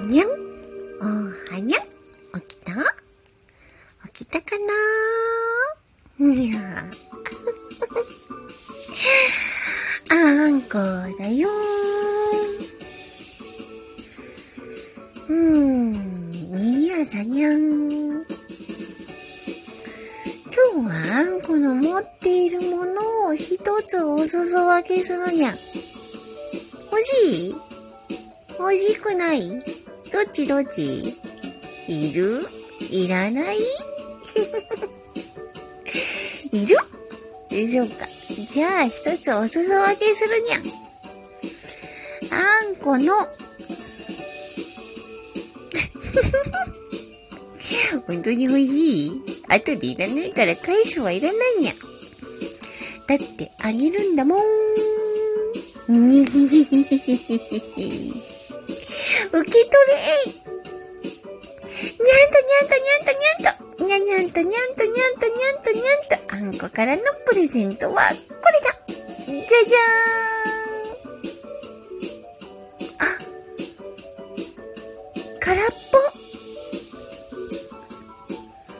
にゃん、おはにゃん、起きた？起きたかな？いや。あんこだよ。うーん、いい朝にゃん。今日はあんこの持っているものを一つお裾分けするにゃ。ん。欲しい？欲しくない？どっちどっち？いる？いらない？いる？でしょうか？じゃあ一つお裾分けするにゃ。あんこの 本当に欲しい？後でいらないから返すはいらないにゃ。だってあげるんだもん。にひひひひひひひ。受け取れにゃんとにゃんとにゃんとにゃんとにゃんとにゃんとにゃんとにゃんとにゃんと。にゃんとあんこからのプレゼントはこれだ。じゃじゃーん。あ。空っ